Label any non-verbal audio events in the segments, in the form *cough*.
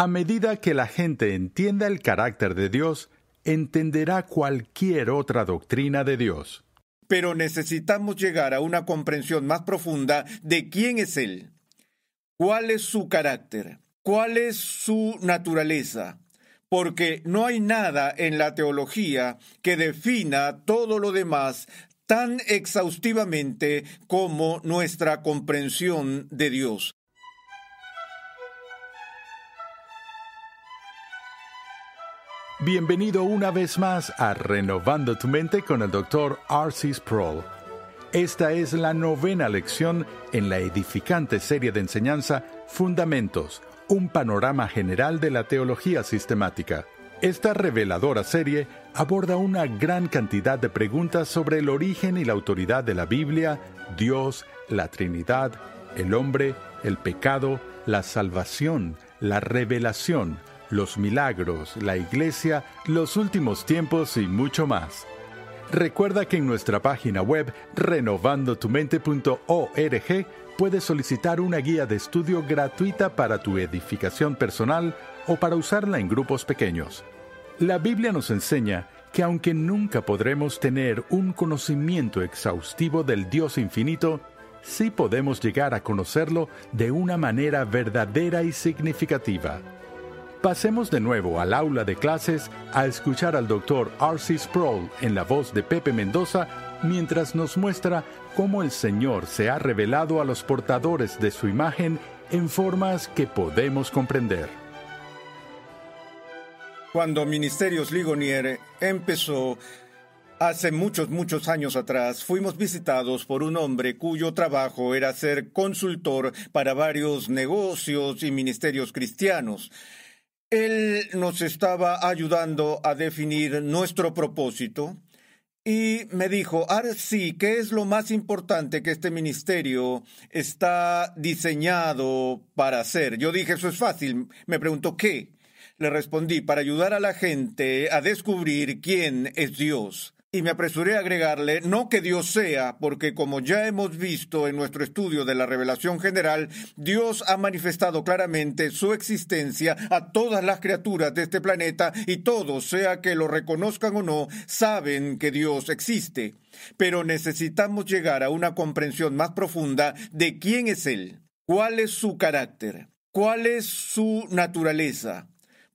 A medida que la gente entienda el carácter de Dios, entenderá cualquier otra doctrina de Dios. Pero necesitamos llegar a una comprensión más profunda de quién es Él, cuál es su carácter, cuál es su naturaleza, porque no hay nada en la teología que defina todo lo demás tan exhaustivamente como nuestra comprensión de Dios. Bienvenido una vez más a Renovando tu Mente con el Dr. R.C. Sproul. Esta es la novena lección en la edificante serie de enseñanza Fundamentos, un panorama general de la teología sistemática. Esta reveladora serie aborda una gran cantidad de preguntas sobre el origen y la autoridad de la Biblia, Dios, la Trinidad, el hombre, el pecado, la salvación, la revelación, los milagros, la iglesia, los últimos tiempos y mucho más. Recuerda que en nuestra página web renovandotumente.org puedes solicitar una guía de estudio gratuita para tu edificación personal o para usarla en grupos pequeños. La Biblia nos enseña que aunque nunca podremos tener un conocimiento exhaustivo del Dios infinito, sí podemos llegar a conocerlo de una manera verdadera y significativa. Pasemos de nuevo al aula de clases a escuchar al Dr. R.C. Sproul en la voz de Pepe Mendoza mientras nos muestra cómo el Señor se ha revelado a los portadores de su imagen en formas que podemos comprender. Cuando Ministerios Ligonier empezó hace muchos, muchos años atrás, fuimos visitados por un hombre cuyo trabajo era ser consultor para varios negocios y ministerios cristianos. Él nos estaba ayudando a definir nuestro propósito y me dijo, ahora sí, ¿qué es lo más importante que este ministerio está diseñado para hacer? Yo dije, eso es fácil. Me preguntó, ¿qué? Le respondí, para ayudar a la gente a descubrir quién es Dios. Y me apresuré a agregarle, no que Dios sea, porque como ya hemos visto en nuestro estudio de la revelación general, Dios ha manifestado claramente su existencia a todas las criaturas de este planeta y todos, sea que lo reconozcan o no, saben que Dios existe. Pero necesitamos llegar a una comprensión más profunda de quién es Él, cuál es su carácter, cuál es su naturaleza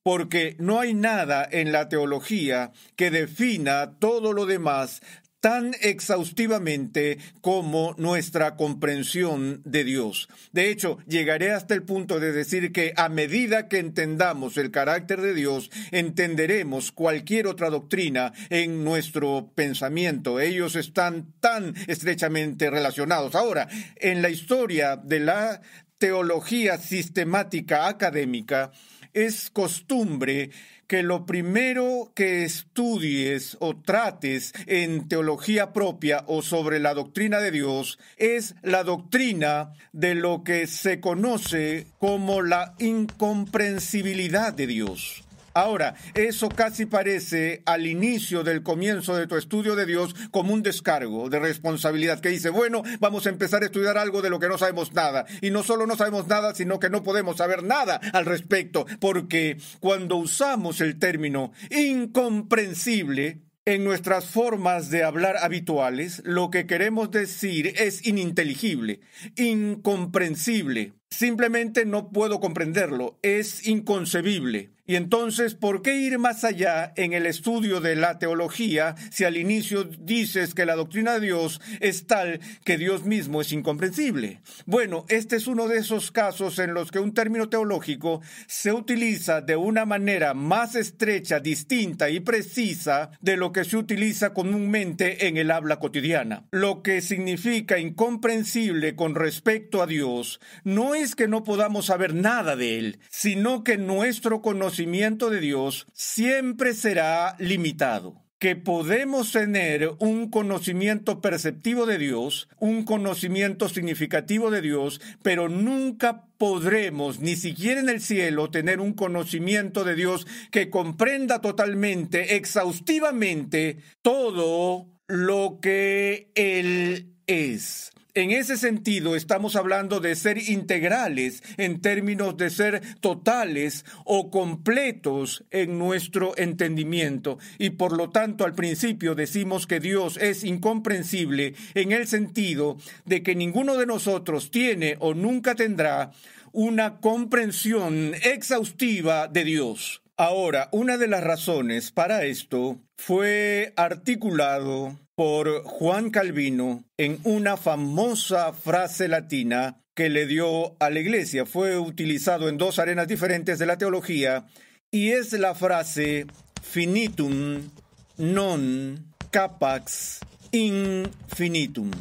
porque no hay nada en la teología que defina todo lo demás tan exhaustivamente como nuestra comprensión de Dios. De hecho, llegaré hasta el punto de decir que a medida que entendamos el carácter de Dios, entenderemos cualquier otra doctrina en nuestro pensamiento. Ellos están tan estrechamente relacionados. Ahora, en la historia de la teología sistemática académica, es costumbre que lo primero que estudies o trates en teología propia o sobre la doctrina de Dios es la doctrina de lo que se conoce como la incomprensibilidad de Dios. Ahora, eso casi parece al inicio del comienzo de tu estudio de Dios como un descargo de responsabilidad que dice, bueno, vamos a empezar a estudiar algo de lo que no sabemos nada. Y no solo no sabemos nada, sino que no podemos saber nada al respecto, porque cuando usamos el término incomprensible, en nuestras formas de hablar habituales, lo que queremos decir es ininteligible, incomprensible, simplemente no puedo comprenderlo, es inconcebible. Y entonces, ¿por qué ir más allá en el estudio de la teología si al inicio dices que la doctrina de Dios es tal que Dios mismo es incomprensible? Bueno, este es uno de esos casos en los que un término teológico se utiliza de una manera más estrecha, distinta y precisa de lo que se utiliza comúnmente en el habla cotidiana. Lo que significa incomprensible con respecto a Dios no es que no podamos saber nada de Él, sino que nuestro conocimiento de Dios siempre será limitado que podemos tener un conocimiento perceptivo de Dios, un conocimiento significativo de Dios, pero nunca podremos, ni siquiera en el cielo, tener un conocimiento de Dios que comprenda totalmente, exhaustivamente, todo lo que Él es. En ese sentido, estamos hablando de ser integrales en términos de ser totales o completos en nuestro entendimiento. Y por lo tanto, al principio decimos que Dios es incomprensible en el sentido de que ninguno de nosotros tiene o nunca tendrá una comprensión exhaustiva de Dios. Ahora, una de las razones para esto fue articulado por Juan Calvino en una famosa frase latina que le dio a la iglesia. Fue utilizado en dos arenas diferentes de la teología y es la frase finitum non capax infinitum.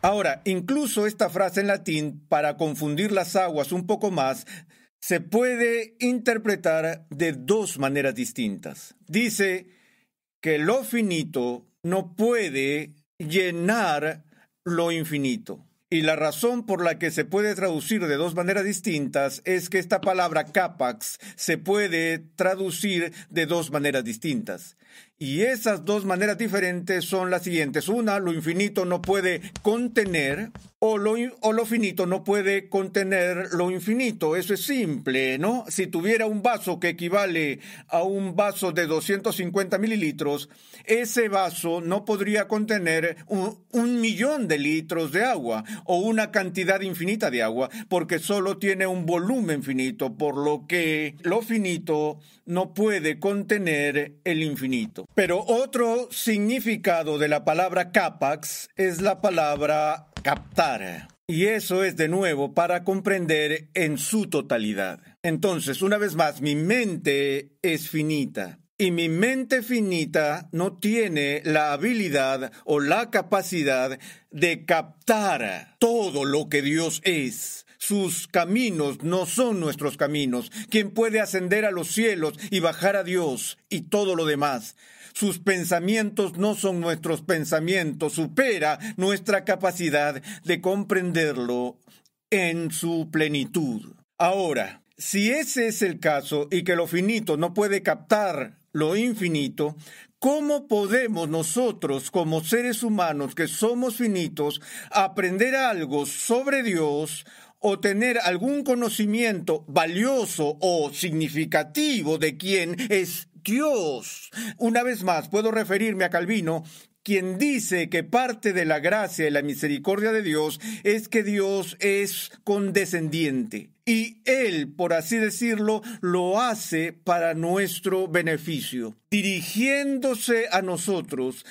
Ahora, incluso esta frase en latín, para confundir las aguas un poco más, se puede interpretar de dos maneras distintas. Dice que lo finito no puede llenar lo infinito. Y la razón por la que se puede traducir de dos maneras distintas es que esta palabra capax se puede traducir de dos maneras distintas. Y esas dos maneras diferentes son las siguientes. Una, lo infinito no puede contener o lo, o lo, finito no puede contener lo infinito. Eso es simple, ¿no? Si tuviera un vaso que equivale a un vaso de 250 mililitros, ese vaso no podría contener un, un millón de litros de agua o una cantidad infinita de agua, porque solo tiene un volumen finito, por lo que lo finito no puede contener el infinito. Pero otro significado de la palabra capax es la palabra captar. Y eso es de nuevo para comprender en su totalidad. Entonces, una vez más, mi mente es finita. Y mi mente finita no tiene la habilidad o la capacidad de captar todo lo que Dios es. Sus caminos no son nuestros caminos. Quien puede ascender a los cielos y bajar a Dios y todo lo demás. Sus pensamientos no son nuestros pensamientos. Supera nuestra capacidad de comprenderlo en su plenitud. Ahora, si ese es el caso y que lo finito no puede captar lo infinito, ¿Cómo podemos nosotros, como seres humanos que somos finitos, aprender algo sobre Dios o tener algún conocimiento valioso o significativo de quién es Dios. Una vez más, puedo referirme a Calvino, quien dice que parte de la gracia y la misericordia de Dios es que Dios es condescendiente. Y Él, por así decirlo, lo hace para nuestro beneficio, dirigiéndose a nosotros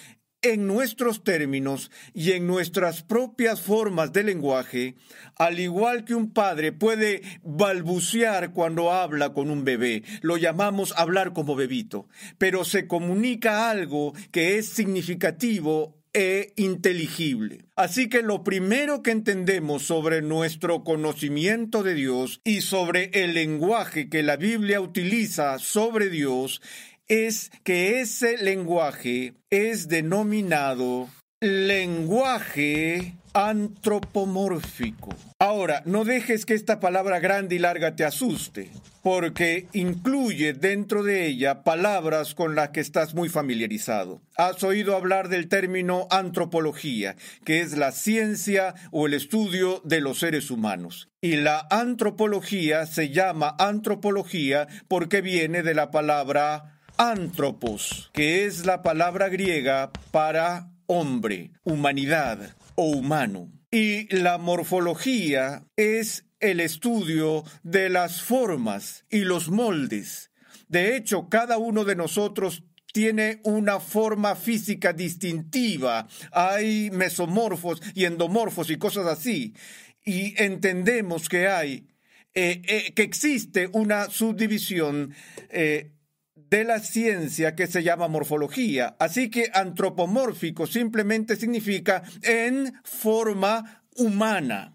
en nuestros términos y en nuestras propias formas de lenguaje, al igual que un padre puede balbucear cuando habla con un bebé, lo llamamos hablar como bebito, pero se comunica algo que es significativo e inteligible. Así que lo primero que entendemos sobre nuestro conocimiento de Dios y sobre el lenguaje que la Biblia utiliza sobre Dios es que ese lenguaje es denominado lenguaje antropomórfico. Ahora, no dejes que esta palabra grande y larga te asuste, porque incluye dentro de ella palabras con las que estás muy familiarizado. Has oído hablar del término antropología, que es la ciencia o el estudio de los seres humanos. Y la antropología se llama antropología porque viene de la palabra Antropos, que es la palabra griega para hombre, humanidad o humano. Y la morfología es el estudio de las formas y los moldes. De hecho, cada uno de nosotros tiene una forma física distintiva. Hay mesomorfos y endomorfos y cosas así. Y entendemos que hay, eh, eh, que existe una subdivisión eh, de la ciencia que se llama morfología. Así que antropomórfico simplemente significa en forma humana.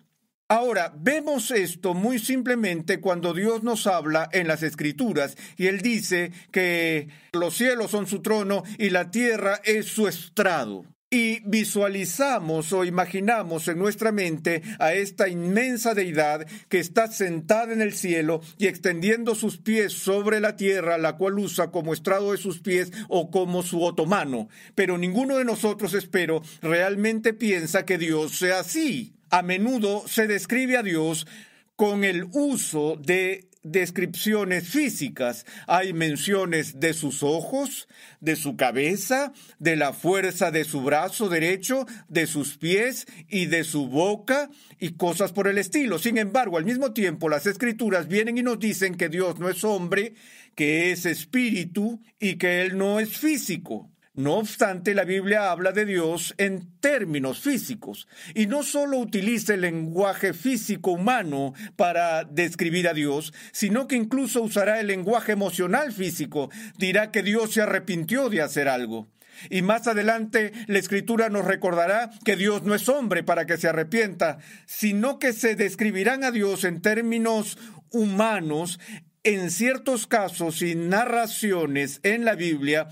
Ahora, vemos esto muy simplemente cuando Dios nos habla en las Escrituras y Él dice que los cielos son su trono y la tierra es su estrado. Y visualizamos o imaginamos en nuestra mente a esta inmensa deidad que está sentada en el cielo y extendiendo sus pies sobre la tierra, la cual usa como estrado de sus pies o como su otomano. Pero ninguno de nosotros, espero, realmente piensa que Dios sea así a menudo se describe a Dios con el uso de descripciones físicas. Hay menciones de sus ojos, de su cabeza, de la fuerza de su brazo derecho, de sus pies y de su boca y cosas por el estilo. Sin embargo, al mismo tiempo las escrituras vienen y nos dicen que Dios no es hombre, que es espíritu y que Él no es físico. No obstante, la Biblia habla de Dios en términos físicos y no solo utiliza el lenguaje físico humano para describir a Dios, sino que incluso usará el lenguaje emocional físico. Dirá que Dios se arrepintió de hacer algo. Y más adelante la escritura nos recordará que Dios no es hombre para que se arrepienta, sino que se describirán a Dios en términos humanos en ciertos casos y narraciones en la Biblia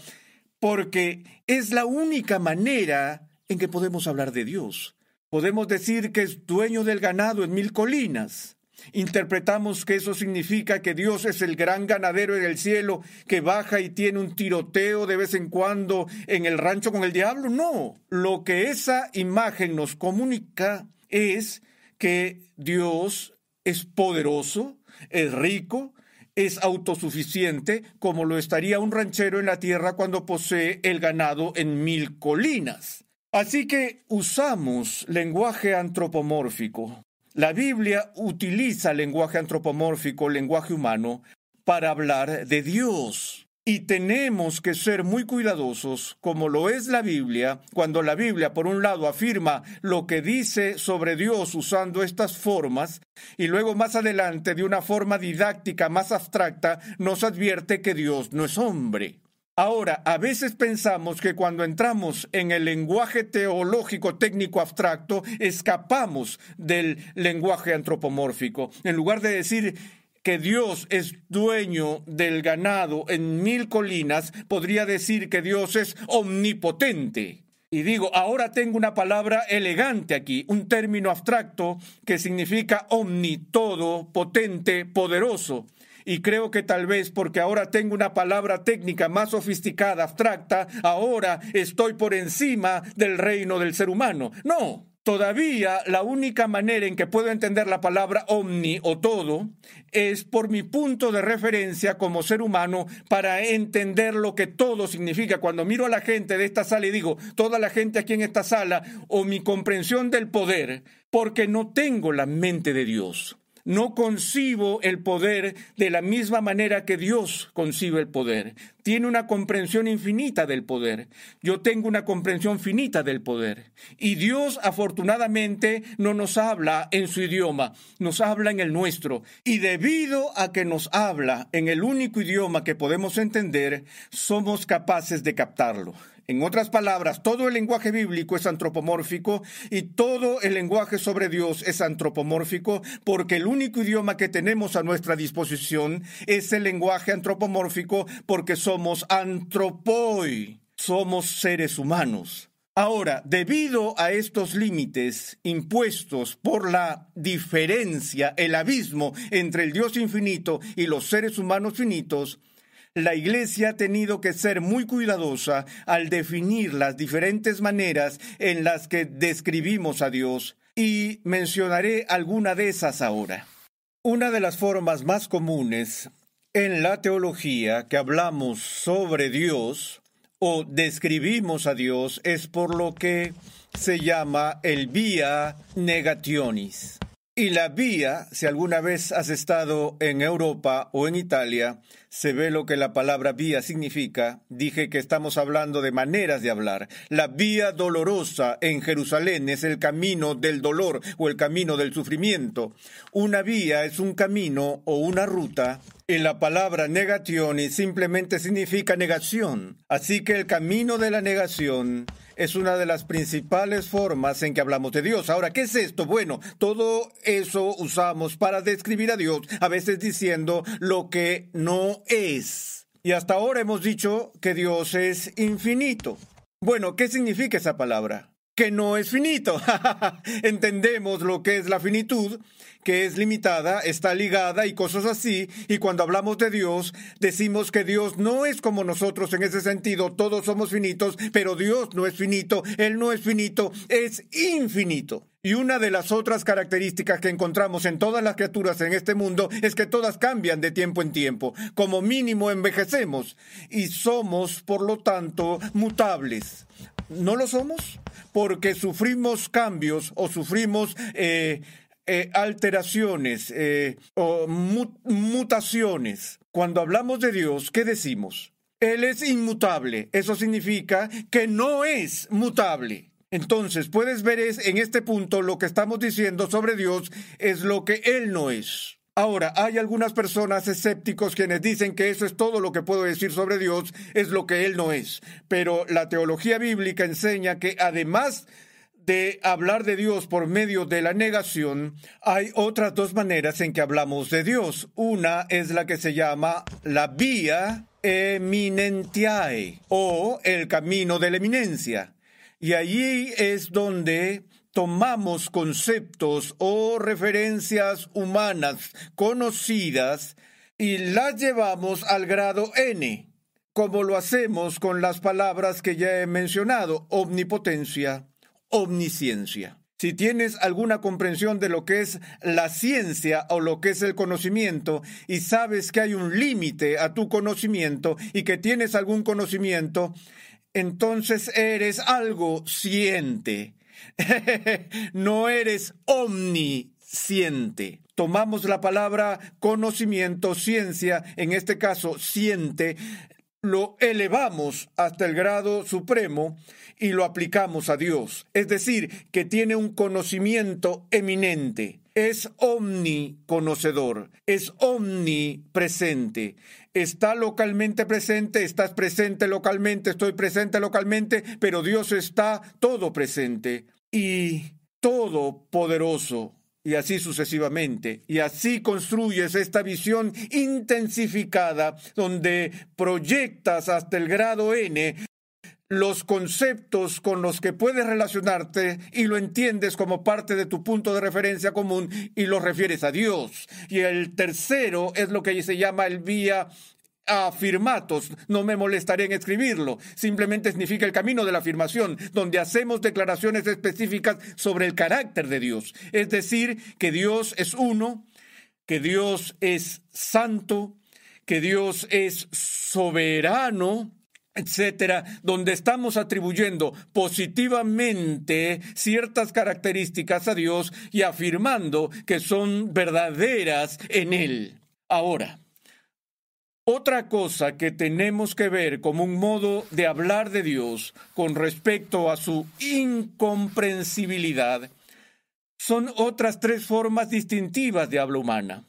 porque es la única manera en que podemos hablar de Dios. Podemos decir que es dueño del ganado en mil colinas. Interpretamos que eso significa que Dios es el gran ganadero en el cielo que baja y tiene un tiroteo de vez en cuando en el rancho con el diablo. No, lo que esa imagen nos comunica es que Dios es poderoso, es rico, es autosuficiente como lo estaría un ranchero en la tierra cuando posee el ganado en mil colinas. Así que usamos lenguaje antropomórfico. La Biblia utiliza lenguaje antropomórfico, lenguaje humano, para hablar de Dios. Y tenemos que ser muy cuidadosos, como lo es la Biblia, cuando la Biblia, por un lado, afirma lo que dice sobre Dios usando estas formas, y luego más adelante, de una forma didáctica más abstracta, nos advierte que Dios no es hombre. Ahora, a veces pensamos que cuando entramos en el lenguaje teológico técnico abstracto, escapamos del lenguaje antropomórfico. En lugar de decir que Dios es dueño del ganado en mil colinas, podría decir que Dios es omnipotente. Y digo, ahora tengo una palabra elegante aquí, un término abstracto que significa omni, todo, potente, poderoso. Y creo que tal vez porque ahora tengo una palabra técnica más sofisticada, abstracta, ahora estoy por encima del reino del ser humano. No, Todavía la única manera en que puedo entender la palabra omni o todo es por mi punto de referencia como ser humano para entender lo que todo significa. Cuando miro a la gente de esta sala y digo, toda la gente aquí en esta sala, o mi comprensión del poder, porque no tengo la mente de Dios. No concibo el poder de la misma manera que Dios concibe el poder. Tiene una comprensión infinita del poder. Yo tengo una comprensión finita del poder. Y Dios afortunadamente no nos habla en su idioma, nos habla en el nuestro. Y debido a que nos habla en el único idioma que podemos entender, somos capaces de captarlo. En otras palabras, todo el lenguaje bíblico es antropomórfico y todo el lenguaje sobre Dios es antropomórfico porque el único idioma que tenemos a nuestra disposición es el lenguaje antropomórfico porque somos antropoi, somos seres humanos. Ahora, debido a estos límites impuestos por la diferencia, el abismo entre el Dios infinito y los seres humanos finitos, la Iglesia ha tenido que ser muy cuidadosa al definir las diferentes maneras en las que describimos a Dios y mencionaré alguna de esas ahora. Una de las formas más comunes en la teología que hablamos sobre Dios o describimos a Dios es por lo que se llama el vía negationis. Y la vía, si alguna vez has estado en Europa o en Italia, se ve lo que la palabra vía significa. Dije que estamos hablando de maneras de hablar. La vía dolorosa en Jerusalén es el camino del dolor o el camino del sufrimiento. Una vía es un camino o una ruta y la palabra negación simplemente significa negación. Así que el camino de la negación es una de las principales formas en que hablamos de Dios. Ahora, ¿qué es esto? Bueno, todo eso usamos para describir a Dios, a veces diciendo lo que no es. Y hasta ahora hemos dicho que Dios es infinito. Bueno, ¿qué significa esa palabra? Que no es finito. *laughs* Entendemos lo que es la finitud que es limitada, está ligada y cosas así. Y cuando hablamos de Dios, decimos que Dios no es como nosotros en ese sentido. Todos somos finitos, pero Dios no es finito. Él no es finito, es infinito. Y una de las otras características que encontramos en todas las criaturas en este mundo es que todas cambian de tiempo en tiempo. Como mínimo envejecemos y somos, por lo tanto, mutables. ¿No lo somos? Porque sufrimos cambios o sufrimos eh, eh, alteraciones eh, o mutaciones. Cuando hablamos de Dios, ¿qué decimos? Él es inmutable. Eso significa que no es mutable. Entonces, puedes ver es, en este punto lo que estamos diciendo sobre Dios es lo que Él no es. Ahora, hay algunas personas escépticos quienes dicen que eso es todo lo que puedo decir sobre Dios, es lo que Él no es. Pero la teología bíblica enseña que además de hablar de Dios por medio de la negación, hay otras dos maneras en que hablamos de Dios. Una es la que se llama la vía eminentiae o el camino de la eminencia. Y allí es donde tomamos conceptos o referencias humanas conocidas y las llevamos al grado n, como lo hacemos con las palabras que ya he mencionado, omnipotencia, omnisciencia. Si tienes alguna comprensión de lo que es la ciencia o lo que es el conocimiento y sabes que hay un límite a tu conocimiento y que tienes algún conocimiento, entonces eres algo ciente. *laughs* no eres omnisciente. Tomamos la palabra conocimiento, ciencia, en este caso siente, lo elevamos hasta el grado supremo y lo aplicamos a Dios. Es decir, que tiene un conocimiento eminente. Es omniconocedor, es omnipresente. Está localmente presente, estás presente localmente, estoy presente localmente, pero Dios está todo presente y todopoderoso y así sucesivamente. Y así construyes esta visión intensificada donde proyectas hasta el grado n los conceptos con los que puedes relacionarte y lo entiendes como parte de tu punto de referencia común y lo refieres a Dios. Y el tercero es lo que se llama el vía afirmatos, no me molestaré en escribirlo, simplemente significa el camino de la afirmación, donde hacemos declaraciones específicas sobre el carácter de Dios, es decir, que Dios es uno, que Dios es santo, que Dios es soberano, etcétera, donde estamos atribuyendo positivamente ciertas características a Dios y afirmando que son verdaderas en Él. Ahora, otra cosa que tenemos que ver como un modo de hablar de Dios con respecto a su incomprensibilidad son otras tres formas distintivas de habla humana.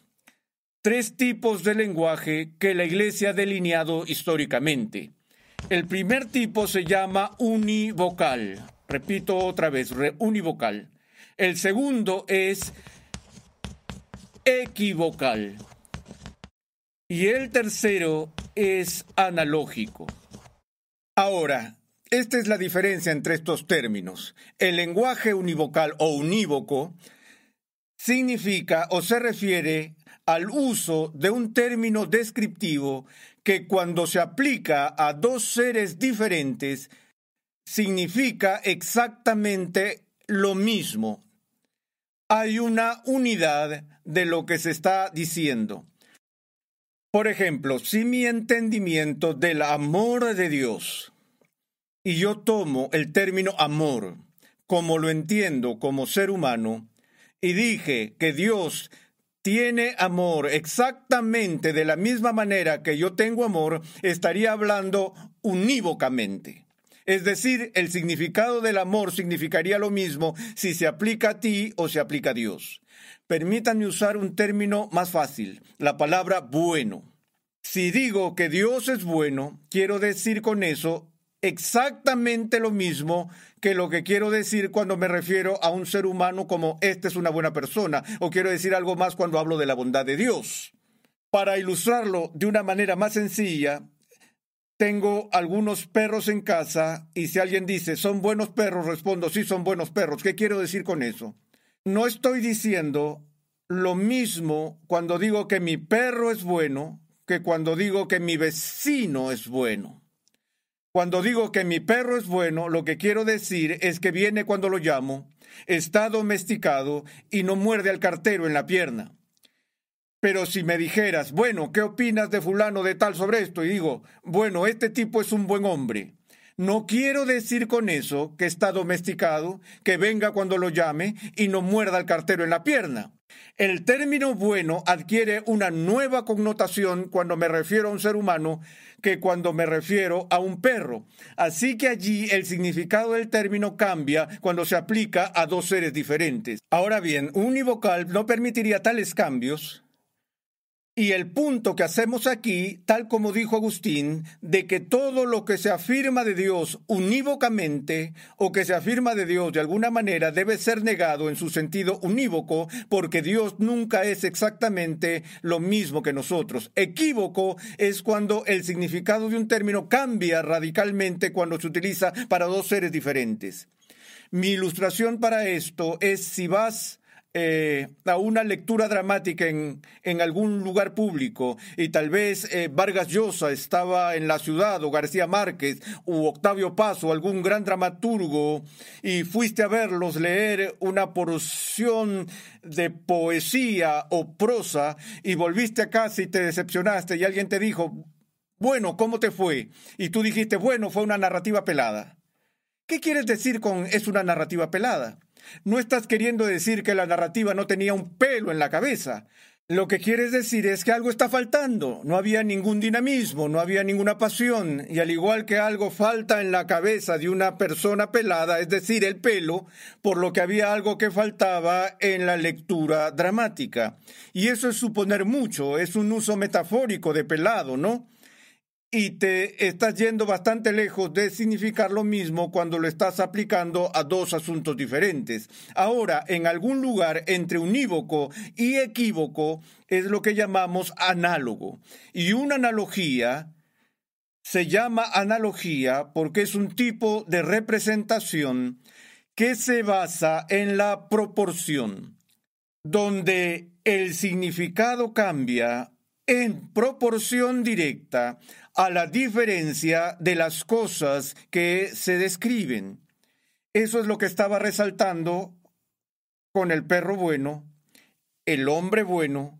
Tres tipos de lenguaje que la Iglesia ha delineado históricamente. El primer tipo se llama univocal. Repito otra vez, univocal. El segundo es equivocal. Y el tercero es analógico. Ahora, esta es la diferencia entre estos términos. El lenguaje univocal o unívoco significa o se refiere al uso de un término descriptivo que cuando se aplica a dos seres diferentes significa exactamente lo mismo. Hay una unidad de lo que se está diciendo. Por ejemplo, si mi entendimiento del amor de Dios, y yo tomo el término amor como lo entiendo como ser humano, y dije que Dios tiene amor exactamente de la misma manera que yo tengo amor, estaría hablando unívocamente. Es decir, el significado del amor significaría lo mismo si se aplica a ti o se aplica a Dios. Permítanme usar un término más fácil, la palabra bueno. Si digo que Dios es bueno, quiero decir con eso exactamente lo mismo que lo que quiero decir cuando me refiero a un ser humano como este es una buena persona, o quiero decir algo más cuando hablo de la bondad de Dios. Para ilustrarlo de una manera más sencilla, tengo algunos perros en casa y si alguien dice, son buenos perros, respondo, sí, son buenos perros. ¿Qué quiero decir con eso? No estoy diciendo lo mismo cuando digo que mi perro es bueno que cuando digo que mi vecino es bueno. Cuando digo que mi perro es bueno, lo que quiero decir es que viene cuando lo llamo, está domesticado y no muerde al cartero en la pierna. Pero si me dijeras, bueno, ¿qué opinas de fulano de tal sobre esto? Y digo, bueno, este tipo es un buen hombre. No quiero decir con eso que está domesticado, que venga cuando lo llame y no muerda al cartero en la pierna. El término bueno adquiere una nueva connotación cuando me refiero a un ser humano que cuando me refiero a un perro. Así que allí el significado del término cambia cuando se aplica a dos seres diferentes. Ahora bien, univocal no permitiría tales cambios y el punto que hacemos aquí, tal como dijo Agustín, de que todo lo que se afirma de Dios unívocamente o que se afirma de Dios de alguna manera debe ser negado en su sentido unívoco, porque Dios nunca es exactamente lo mismo que nosotros. Equívoco es cuando el significado de un término cambia radicalmente cuando se utiliza para dos seres diferentes. Mi ilustración para esto es si vas eh, a una lectura dramática en, en, algún lugar público y tal vez eh, Vargas Llosa estaba en la ciudad o García Márquez u Octavio Paz o algún gran dramaturgo y fuiste a verlos leer una porción de poesía o prosa y volviste a casa y te decepcionaste y alguien te dijo, bueno, ¿cómo te fue? Y tú dijiste, bueno, fue una narrativa pelada. ¿Qué quieres decir con es una narrativa pelada? No estás queriendo decir que la narrativa no tenía un pelo en la cabeza. Lo que quieres decir es que algo está faltando. No había ningún dinamismo, no había ninguna pasión. Y al igual que algo falta en la cabeza de una persona pelada, es decir, el pelo, por lo que había algo que faltaba en la lectura dramática. Y eso es suponer mucho, es un uso metafórico de pelado, ¿no? Y te estás yendo bastante lejos de significar lo mismo cuando lo estás aplicando a dos asuntos diferentes. Ahora, en algún lugar entre unívoco y equívoco es lo que llamamos análogo. Y una analogía se llama analogía porque es un tipo de representación que se basa en la proporción, donde el significado cambia en proporción directa a la diferencia de las cosas que se describen. Eso es lo que estaba resaltando con el perro bueno, el hombre bueno,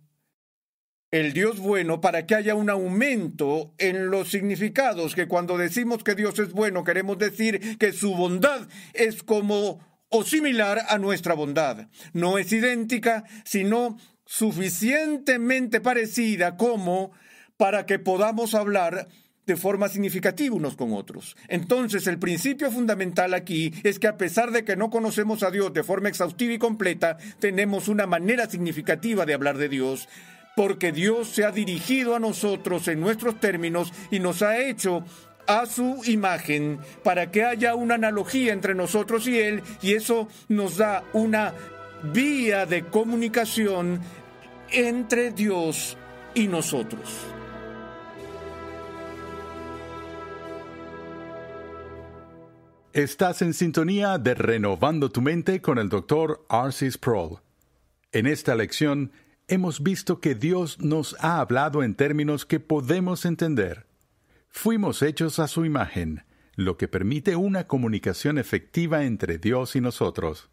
el Dios bueno, para que haya un aumento en los significados, que cuando decimos que Dios es bueno, queremos decir que su bondad es como o similar a nuestra bondad. No es idéntica, sino suficientemente parecida como para que podamos hablar de forma significativa unos con otros. Entonces, el principio fundamental aquí es que a pesar de que no conocemos a Dios de forma exhaustiva y completa, tenemos una manera significativa de hablar de Dios, porque Dios se ha dirigido a nosotros en nuestros términos y nos ha hecho a su imagen para que haya una analogía entre nosotros y Él, y eso nos da una vía de comunicación entre Dios y nosotros. Estás en sintonía de Renovando tu Mente con el Dr. Arcis Sproul. En esta lección hemos visto que Dios nos ha hablado en términos que podemos entender. Fuimos hechos a su imagen, lo que permite una comunicación efectiva entre Dios y nosotros.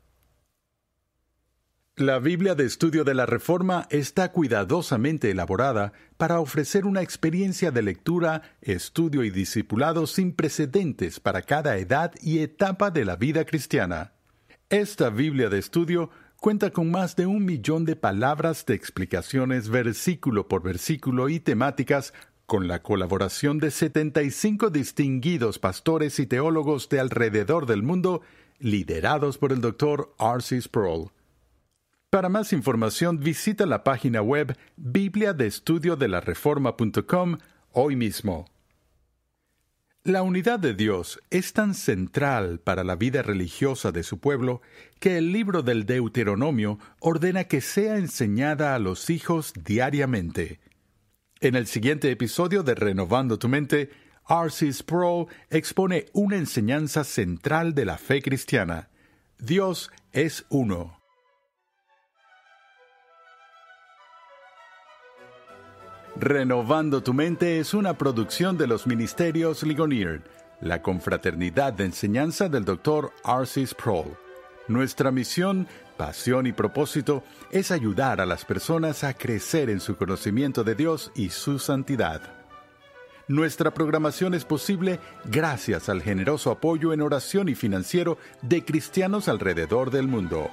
La Biblia de Estudio de la Reforma está cuidadosamente elaborada para ofrecer una experiencia de lectura, estudio y discipulado sin precedentes para cada edad y etapa de la vida cristiana. Esta Biblia de Estudio cuenta con más de un millón de palabras de explicaciones versículo por versículo y temáticas con la colaboración de 75 distinguidos pastores y teólogos de alrededor del mundo, liderados por el Dr. R.C. Sproul. Para más información visita la página web biblia de estudio de la hoy mismo. La unidad de Dios es tan central para la vida religiosa de su pueblo que el libro del Deuteronomio ordena que sea enseñada a los hijos diariamente. En el siguiente episodio de Renovando tu Mente, R.C. Sproul expone una enseñanza central de la fe cristiana. Dios es uno. Renovando tu mente es una producción de los Ministerios Ligonier, la confraternidad de enseñanza del Dr. R.C. Sproul. Nuestra misión, pasión y propósito es ayudar a las personas a crecer en su conocimiento de Dios y su santidad. Nuestra programación es posible gracias al generoso apoyo en oración y financiero de cristianos alrededor del mundo.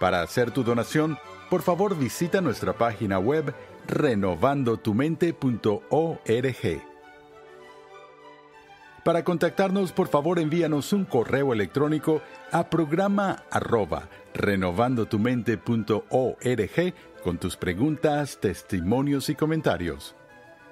Para hacer tu donación, por favor visita nuestra página web renovandotumente.org. Para contactarnos, por favor envíanos un correo electrónico a programa arroba renovandotumente.org con tus preguntas, testimonios y comentarios.